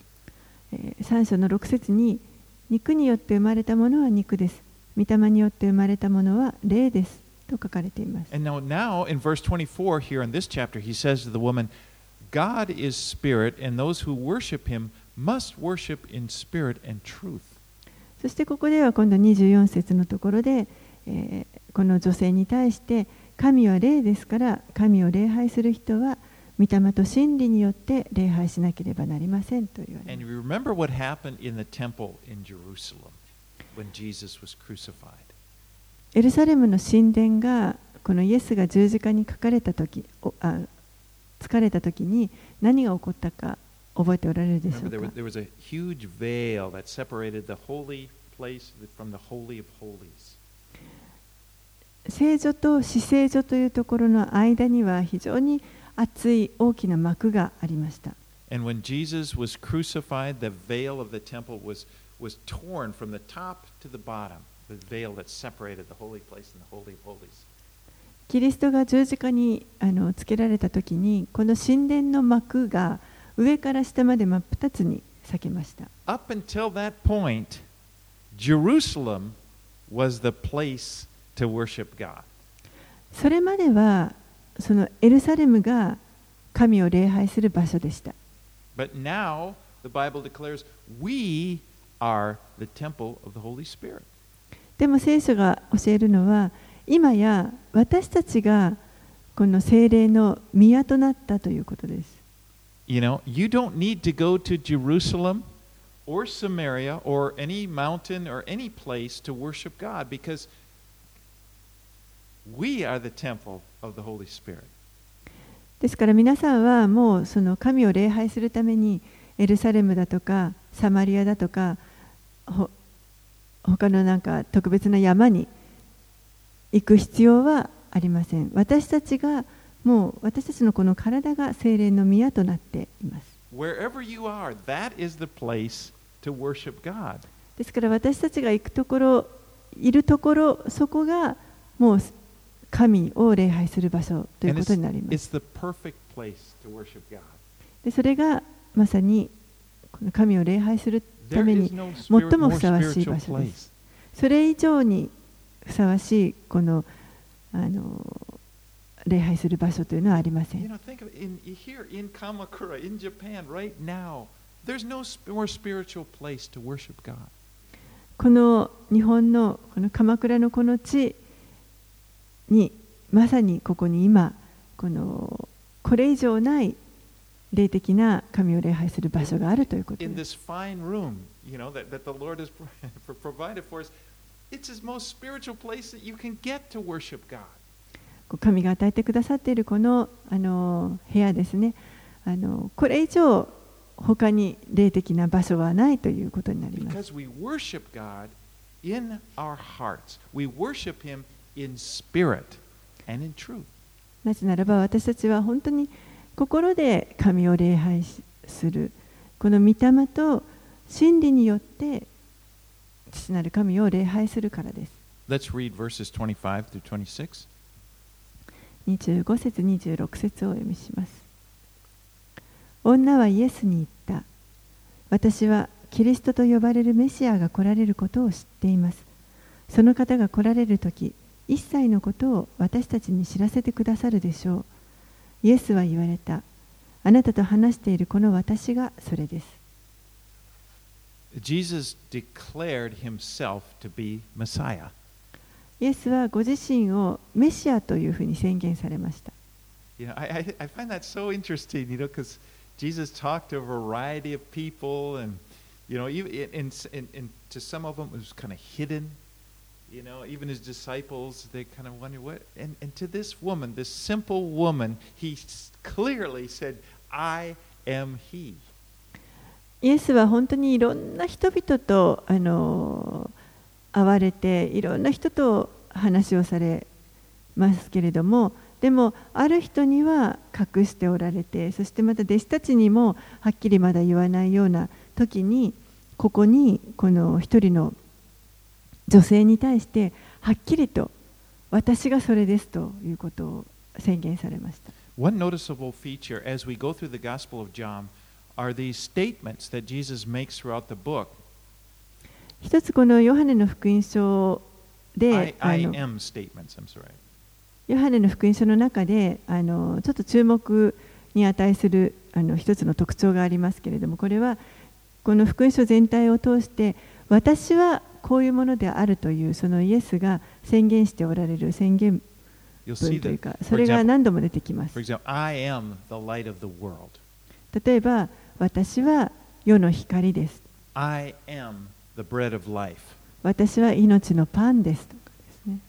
えー3章の6節に肉によって生まれたものは肉です。御霊によって生まれたものは霊です。と書かれています。And now, now in verse 24 here in this chapter, he says to the woman, God is spirit, and those who worship him must worship in spirit and truth. そしてここでは今度24節のところで、えーこの女性に対して神は霊ですから神を礼拝する人は御霊と真理によって礼拝しなければなりませんと言われ.エルサレムの神殿がこのイエスが十字架に書かれた時おあ疲れた時に何が起こったか覚えておられるでしょうか.聖所と死聖所というところの間には非常に厚い大きな幕がありました And when Jesus was crucified, the veil of the temple was, was torn from the top to the bottom, the veil that separated the holy place and the Holy of Holies. キリストが十字架にあのつけられた時にこの神殿の幕が上から下まで真っ二つに裂けました Up until that point, Jerusalem was the place to worship God. それまではそのエルサレムが神を礼拝する場所でした。But now the Bible declares we are the temple of the Holy Spirit. でも聖書が教えるのは今や私たちがこの精霊の宮となったということです。You know, you don't need to go to Jerusalem or Samaria or any mountain or any place to worship God because we are the temple of the Holy Spirit. ですから皆さんはもうその神を礼拝するためにエルサレムだとかサマリアだとかほ他のなんか特別な山に行く必要はありません。私たちがもう私たちのこの体が精霊の宮となっています。ですから私たちが行くところ、いるところ、そこがもう神を礼拝する場所ということになります。でそれがまさにこの神を礼拝するために最もふさわしい場所です。それ以上にふさわしいこの,あの礼拝する場所というのはありません。この日本のこの鎌倉のこの地にまさにここに今こ,のこれ以上ない霊的な神を礼拝する場所があるということです。神が与えてくださっているこのあの部屋ですね。あのこれ以上他に霊的な場所はないということになります.なぜならば私たちは本当に心で神を礼拝しする。この御霊と真理によって父なる神を礼拝するからです。Let's read verses 25 through 26. 25節26節をお読みします。女はイエスに言った。私はキリストと呼ばれるメシアが来られることを知っています。その方が来られる時一切のことを私たちに知らせてくださるでしょう。イエスは言われた。あなたと話しているこの私がそれです。Jesus declared Himself to be Messiah. イエスはご自身をメシアというふうに宣言されました You know, I, I, find that so interesting, you know, because Jesus talked to a variety of people, and you know, even in, in, in, to some of them it was kind of hidden. You know, even his disciples, they kind of wonder what. And, and to this woman, this simple woman, he clearly said, "I am He." イエスは本当にいろんな人々とあの会われていろんな人と話をされますけれどもでもある人には隠しておられてそしてまた弟子たちにもはっきりまだ言わないような時にここにこの一人の女性に対してはっきりと私がそれですということを宣言されました。One noticeable feature as we go through the Gospel of John are these statements that Jesus makes throughout the book. 一つこのヨハネの福音書 I, であの.ヨハネの福音書の中であのちょっと注目に値するあの一つの特徴がありますけれどもこれはこの福音書全体を通して私はこういうものであるというそのイエスが宣言しておられる宣言文という.かそれが何度も出てきます.例えば私は世の光です I am the bread of life. 私は命のパンですとかですね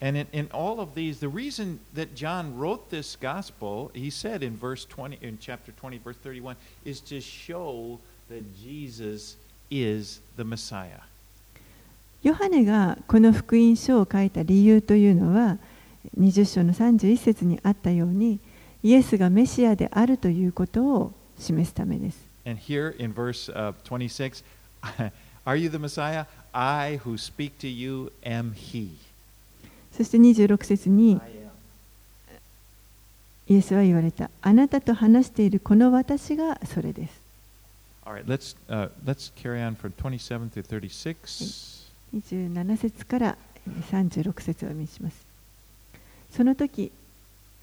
And in, in all of these, the reason that John wrote this gospel, he said in verse 20, in chapter 20, verse 31, is to show that Jesus is the Messiah. ヨハネがこの福音書を書いた理由というのは20章の31節にあったようにイエスがメシアであるということを示すためです。 And here in verse uh, 26, [LAUGHS] are you the Messiah? I who speak to you am he. そして26節に.イエスは言われた。あなたと話しているこの私がそれです。All right, let's, uh, let's carry on from 27 through 36. 27節から36節をお見せしますその時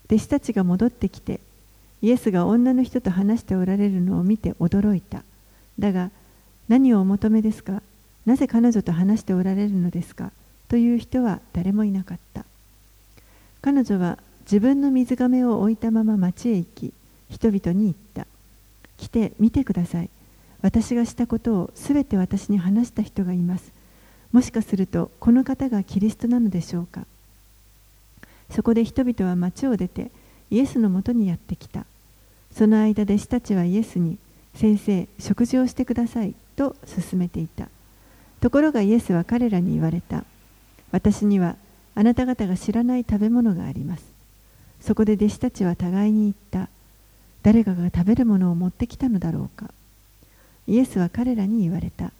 弟子たちが戻ってきてイエスが女の人と話しておられるのを見て驚いただが何をお求めですか？なぜ彼女と話しておられるのですか？という人は誰もいなかった。彼女は自分の水がめを置いたまま町へ行き人々に言った。来て見てください。私がしたことをすべて私に話した人がいます。もしかするとこの方がキリストなのでしょうか？そこで人々は町を出てイエスのもとにやってきた。その間弟子たちはイエスに先生食事をしてくださいと勧めていた。ところがイエスは彼らに言われた。私にはあなた方が知らない食べ物があります。そこで弟子たちは互いに言った。誰かが食べるものを持ってきたのだろうか。イエスは彼らに言われた。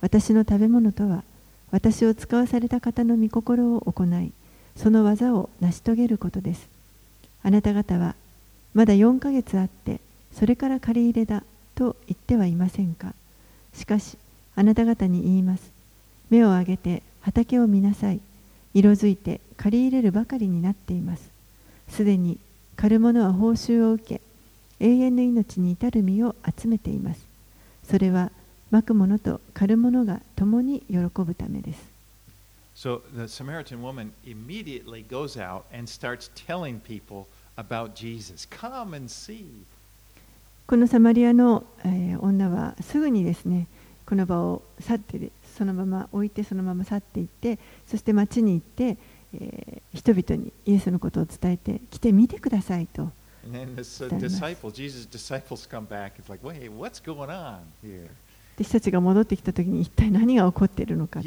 私の食べ物とは私を使わされた方の御心を行いその技を成し遂げることです。あなた方はまだ4ヶ月あってそれから借り入れだ。と言ってはいませんか。しかしあなた方に言います。目を上げて畑を見なさい。色づいて借り入れるばかりになっています。すでに狩る者は報酬を受け永遠の命に至る身を集めています。それはまく者と狩る者が共に喜ぶためです。So the Samaritan woman immediately goes out and starts telling people about Jesus. Come and see. このサマリアの、え、女はすぐにですねこの場を去ってそのまま置いてそのまま去っていってそして街に行って、え、人々にイエスのことを伝えて来てみてくださいと。弟子たちが戻ってきた時に一体何が起こっているのか。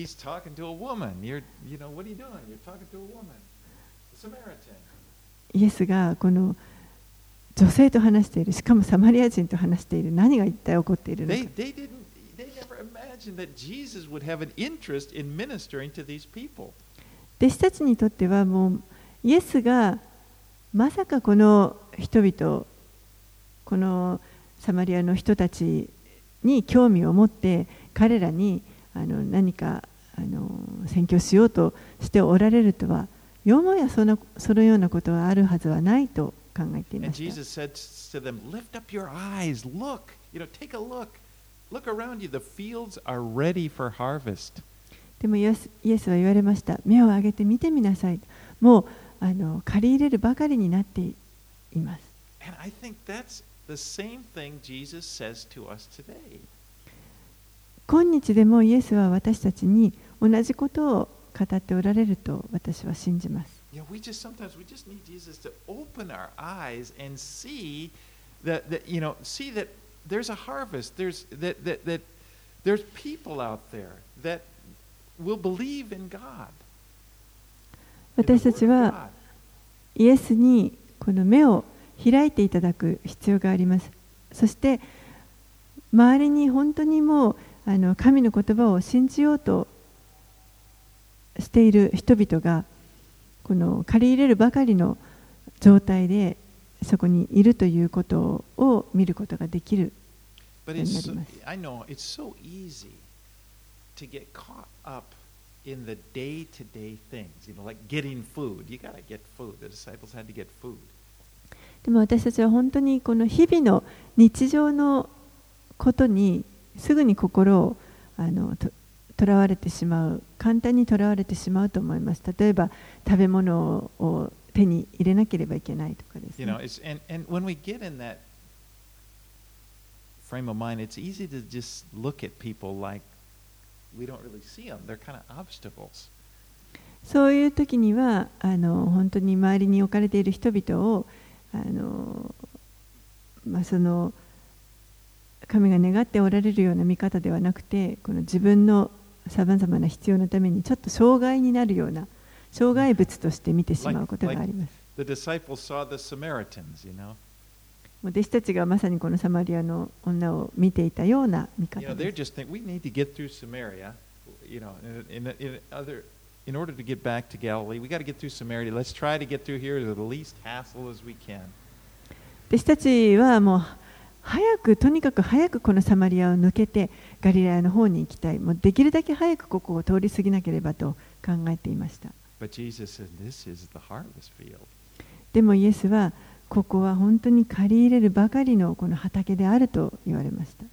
イエスがこの女性と話しているしかもサマリア人と話している何が一体起こっているのか。弟子たちにとってはもうイエスがまさかこの人々このサマリアの人たちに興味を持って彼らにあの何かあの宣教しようとしておられるとはよもやそのそのようなことはあるはずはないと。考えていましでもイエ,スは言われました。目を上げて見てみなさい。もうあの借り入れるばかりになっています。今日でもイエスは私たちに同じことを語っておられると私は信じます。You know, we just sometimes we just need Jesus to open our eyes and see that, that you know, see that there's a harvest. There's that, that, that there's people out there that will believe in God. 私たちはイエスにこの目を開いていただく必要があります。そして周りに本当にもうあの神の言葉を信じようとしている人々がこの借り入れるばかりの状態でそこにいるということを見ることができる。でも私たちは本当にこの日々の日常のことにすぐに心をあのととわれてしまう。簡単にとわれてしまうと思います。例えば食べ物を手に入れなければいけないとかですね。そういう時にはあの本当に周りに置かれている人々をあのまあその神が願っておられるような見方ではなくてこの自分のさまざまな必要のためにちょっと障害になるような障害物として見てしまうことがあります。弟子たちがまさにこのサマリアの女を見ていたような見方です。in order to get back to Galilee, we got to get through Samaria. Let's try to get through here with the least hassle as we can. 弟子たちはもう早くとにかく早くこのサマリアを抜けてガリラヤの方に行きたい。もうできるだけ早くここを通り過ぎなければと考えていました。でもイエスはここは本当に借り入れるばかりのこの畑であると言われました。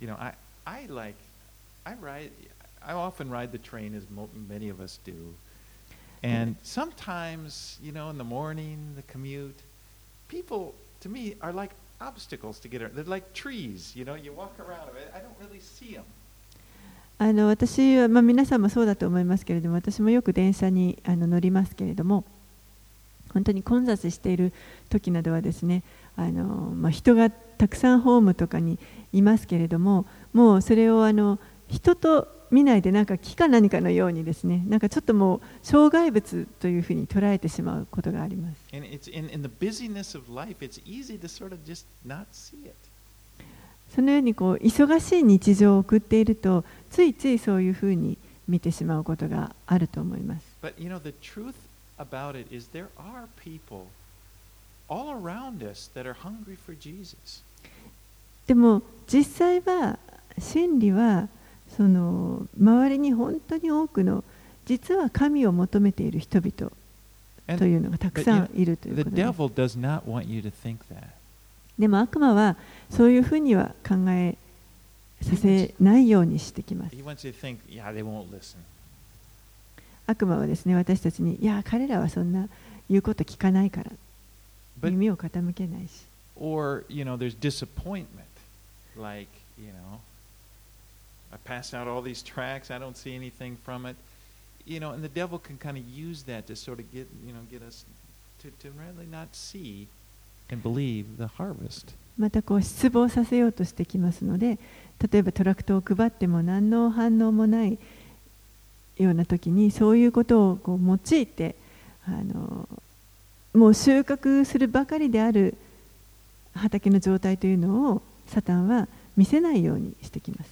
Obstacles to get around. They're like trees, you know, you walk around them. I don't really see them. あの私は、まあ、皆さんもそうだと思いますけれども私もよく電車にあの乗りますけれども本当に混雑している時などはですねあの、まあ、人がたくさんホームとかにいますけれどももうそれをあの人と見ないでなんか木か何かのようにですねなんかちょっともう障害物というふうに捉えてしまうことがあります、そのようにこう忙しい日常を送っているとついついそういうふうに見てしまうことがあると思います。But, you know, the truth about it is there are people all around us that are hungry for Jesus. でも実際は真理はその周りに本当に多くの実は神を求めている人々というのがたくさんいるということです。でも悪魔はそういうふうには考えさせないようにしてきます。悪魔はですね私たちに、いや、彼らはそんな言うこと聞かないから、耳を傾けないし。I passed out all these tracks, I don't see anything from it, you know, and the devil can kind of use that to sort of get you know get us to to really not see and believe the harvest. またこう失望させようとしてきますので例えばトラクトを配っても何の反応もないような時にそういうことをこう用いてあのもう収穫するばかりである畑の状態というのをサタンは見せないようにしてきます。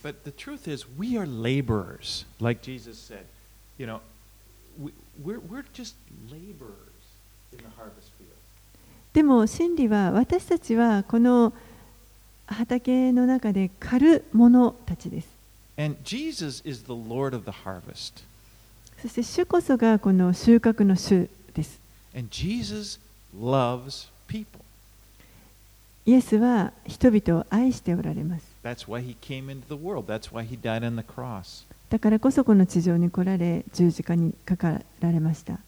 でも真理は私たちはこの畑の中で狩る者たちです。そして主こそがこの収穫の主です。イエスは人々を愛しておられます。だからこそこの地上に来られ十字架にかかられました。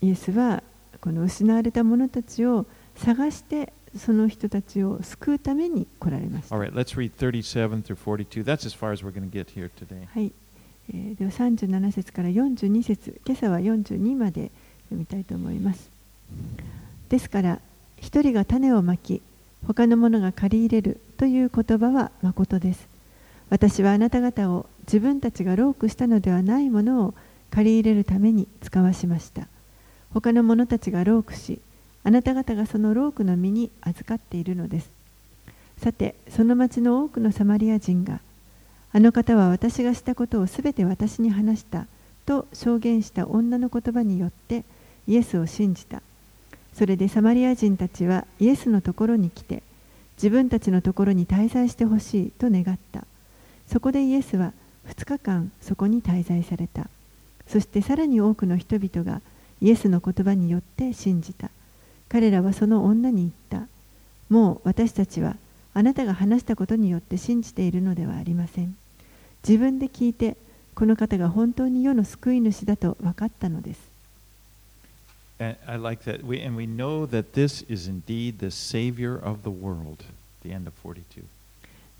イエスはこの失われた者たちを探してその人たちを救うために来られました。はい、え。では37節から42節、今朝は42まで読みたいと思います。ですから、一人が種をまき、他の者が借り入れるという言葉はまことです。私はあなた方を自分たちがロークしたのではないものを借り入れるために使わしました。他の者たちがロークし、あなた方がそのロークの身に預かっているのです。さて、その町の多くのサマリア人が、あの方は私がしたことをすべて私に話したと証言した女の言葉によってイエスを信じた。それでサマリア人たちはイエスのところに来て自分たちのところに滞在してほしいと願った。そこでイエスは2日間そこに滞在された。そしてさらに多くの人々がイエスの言葉によって信じた。彼らはその女に言った。もう私たちはあなたが話したことによって信じているのではありません。自分で聞いてこの方が本当に世の救い主だと分かったのです。And I like that. We, and we know that this is indeed the Savior of the world. The end of 42.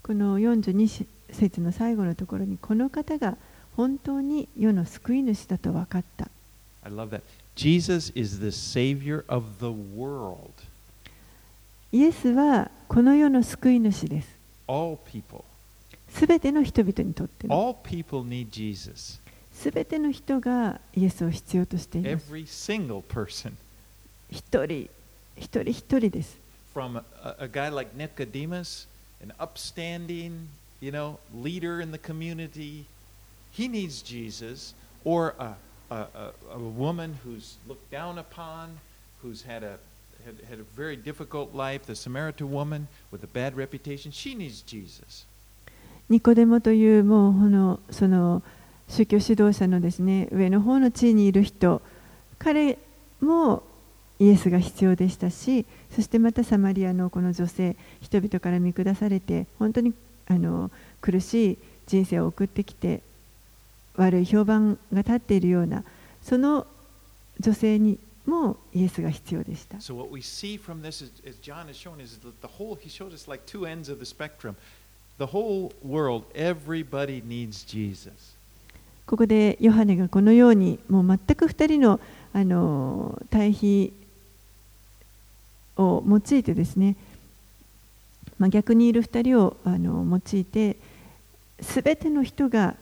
この42節の最後のところにこの方が本当に世の救い主だと分かった。I love that. Jesus is the Savior of the world. イエスはこの世の救い主です。All people. すべての人々にとっての All people need Jesus. すべての人がイエスを必要としています。一人一人一人です。From a, a guy like Nicodemus, an upstanding, you know, leader in the community, he needs Jesus. Or a, a, a, a woman who's looked down upon, who's had a had, had a very difficult life, the Samaritan woman with a bad reputation, she needs Jesus. ニコデモというもうこのその宗教指導者のですね上の方の地位にいる人彼もイエスが必要でしたしそしてまたサマリアのこの女性人々から見下されて本当にあの苦しい人生を送ってきて悪い評判が立っているようなその女性にもイエスが必要でした。So what we see from this, is, as John has shown, is that the whole, he showed us like two ends of the spectrum. The whole world, everybody needs Jesus. ここでヨハネがこのようにもう全く2人のあの対比を用いてですね、まあ、逆にいる2人をあの用いて全ての人が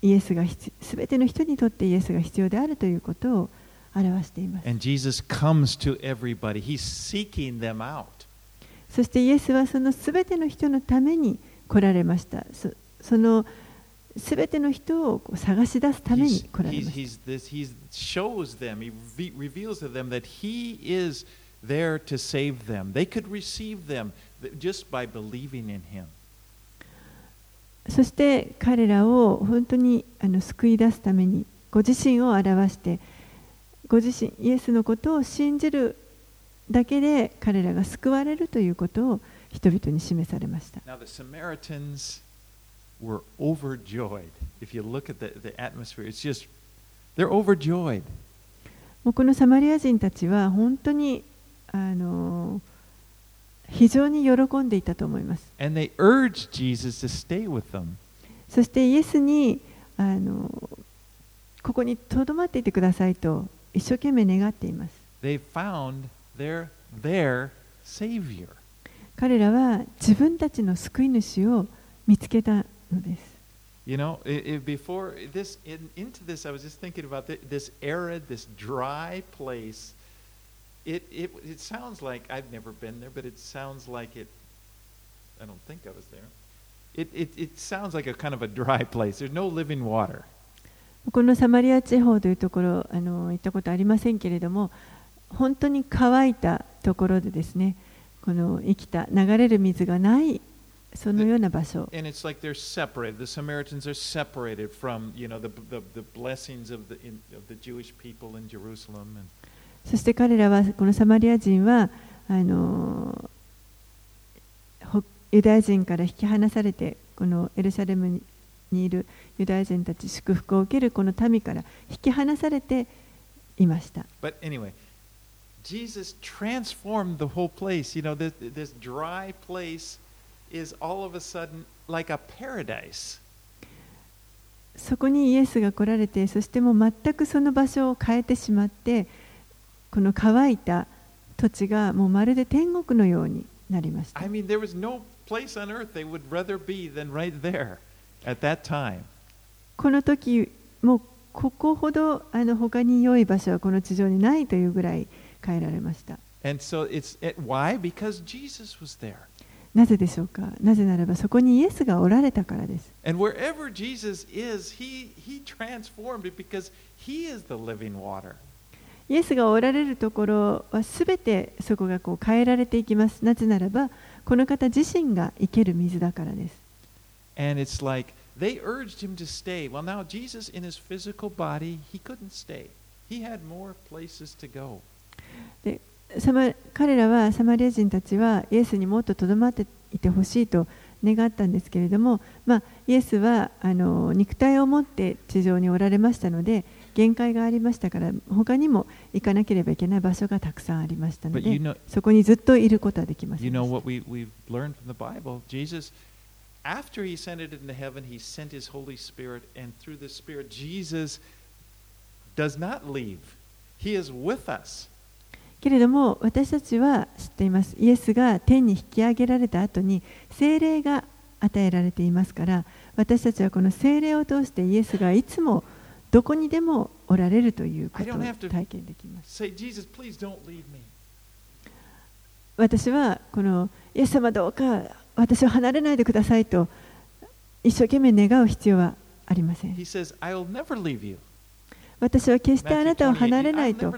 イエスが必全ての人にとってイエスが必要であるということを表しています。And Jesus comes to everybody. He's seeking them out. そしてイエスはその全ての人のために来られました。そそのすべての人を探し出すために。そして彼らを本当に救い出すためにご自身を表してご自身イエスのことを信じるだけで彼らが救われるということを人々に示されました。Were overjoyed. If you look at the, the atmosphere, it's just, they're overjoyed. もうこのサマリア人たちは本当にあの非常に喜んでいたと思います。And they urged Jesus to stay with them. そしてイエスにあのここにとどまっていてくださいと一生懸命願っています。They found their, their Savior. 彼らは自分たちの救い主を見つけたのです。You know, i i before this, in, into this, I was just thinking about thi- this arid, this dry place. It, it, it sounds like I've never been there, but it sounds like it. I don't think I was there. It, it, it sounds like a kind of a dry place. There's no living water. このサマリア地方というところあの行ったことありませんけれども本当に乾いたところでですねこの生きた流れる水がないそのような場所 And it's like they're separated. The Samaritans are separated from, you know, the, the, the blessings of the, in, of the Jewish people in Jerusalem. And, そして彼らはこのサマリア人はあのほユダヤ人から引き離されてこのエルサレムににいるユダヤ人たち祝福を受けるこの民から引き離されていました。But anyway, Jesus transformed the whole place. You know, this, this dry place そこにイエスが来られて、そしてもう全くその場所を変えてしまって、この乾いた土地がもうまるで天国のようになりました。この時、もうここほどあの他に良い場所はこの地上にないというぐらい変えられました。なぜでしょうか？なぜならばそこにイエスがおられたからです。イエスがおられるところはすべてそこがこう変えられていきます。なぜならばこの方自身が生ける水だからです。で彼らはサマリア人たちはイエスにもっととどまっていてほしいと願ったんですけれども、まあ、イエスはあの肉体を持って地上におられましたので限界がありましたから他にも行かなければいけない場所がたくさんありましたのでそこにずっといることはできません after he ascended into heaven, he sent his Holy Spirit, and through the Spirit, Jesus does not leave. He is with us. けれども私たちは知っていますイエスが天に引き上げられた後に聖霊が与えられていますから私たちはこの聖霊を通してイエスがいつもどこにでもおられるということを体験できます.私はこのイエス様どうか私を離れないでくださいと一生懸命願う必要はありません.私は決してあなたを離れ 28, ないと.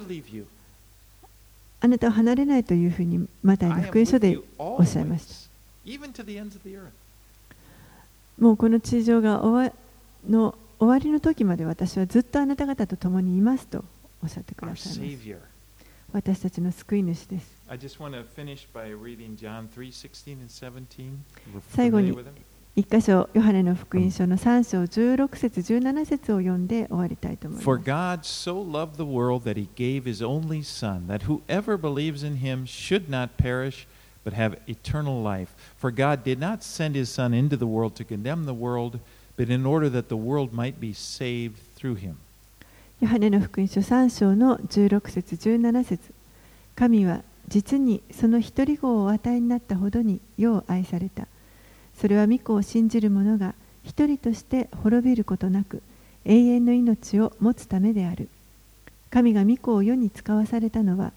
あなたを離れないというふにマタイの福音書でおっしゃいました。もうこの地上が終わ,の終わりの時まで私はずっとあなた方と共にいますとおっしゃってください。私たちの救い主です。最後に一箇所、ヨハネの福音書の3章16節17節を読んで終わりたいと思い For ます。God so loved the world that he gave his only Son, that whoever believes in him should not perish, but have eternal life. For God did not send his Son into the world to condemn the world, but in order that the world might be saved through him. ヨハネの福音書3章の16節17節神は実にその一人子をお与えになったほどに世を愛された。それは御子を信じる者が一人として滅びることなく永遠の命を持つためである。神が御子を世に使わされたのは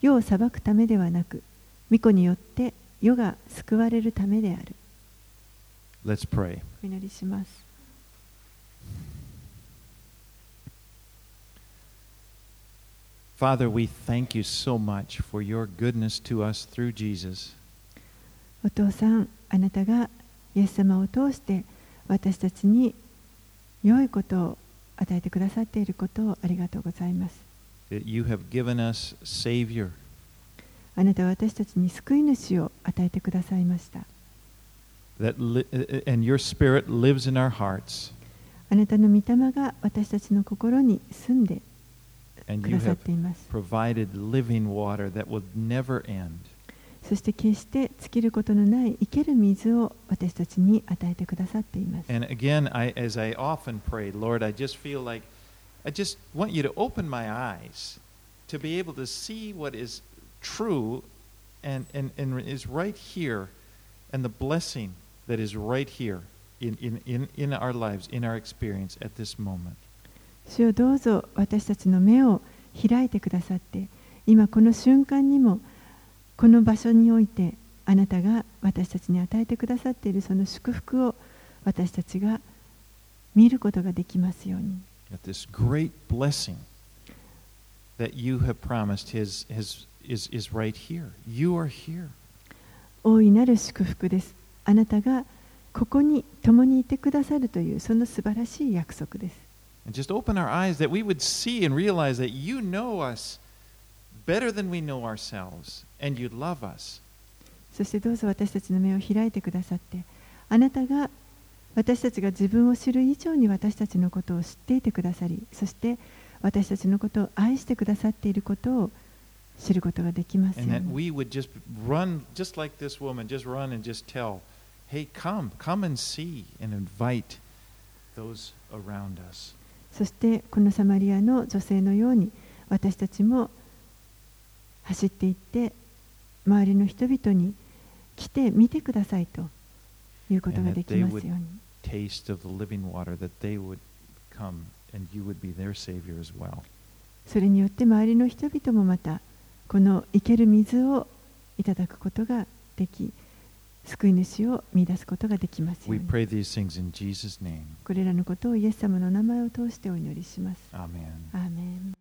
世を裁くためではなく御子によって世が救われるためである。Let's pray. お祈りします。Father, we thank you so much for your goodness to us through Jesus. お父さん、あなたがイエス様を通して私たちに良いことを与えてくださっていることをありがとうございます。You have given us Savior, あなたは私たちに救い主を与えてくださいました。that li- and your Spirit lives in our hearts, あなたの御霊が私たちの心に住んで and く you ださっ have ています。provided living water that will never end. そして決して尽きることのない生ける水を私たちに与えてくださっています。And again, I, as I often pray, Lord, I just feel like I just want you to open my eyes to be able to see what is true and, and, and is right here and the blessing that is right here in, in, in, in our lives, in our experience at this moment. 主よどうぞ私たちの目を開いてくださって今この瞬間にもこの場所においてあなたが私たちに与えてくださっているその祝福を私たちが見ることができますように。大いなる祝福です。あなたがここに共にいてくださるというその素晴らしい約束です。And just open our eyes that we would see and realize that you know us. そしてどうぞ私たちの目を開いてくださって、あなたが私たちが自分を知る以上に私たちのことを知っていてくださり、そして私たちのことを愛してくださっていることを知ることができます。そしてこのサマリアの女性のように私たちも走っていって周りの人々に来て見てくださいということができますように Taste of the living water, that they would come and you would be their Savior as well. それによって周りの人々もまたこの生ける水をいただくことができ救い主を見出すことができますように.これらのことをイエス様の名前を通してお祈りします Amen. アーメン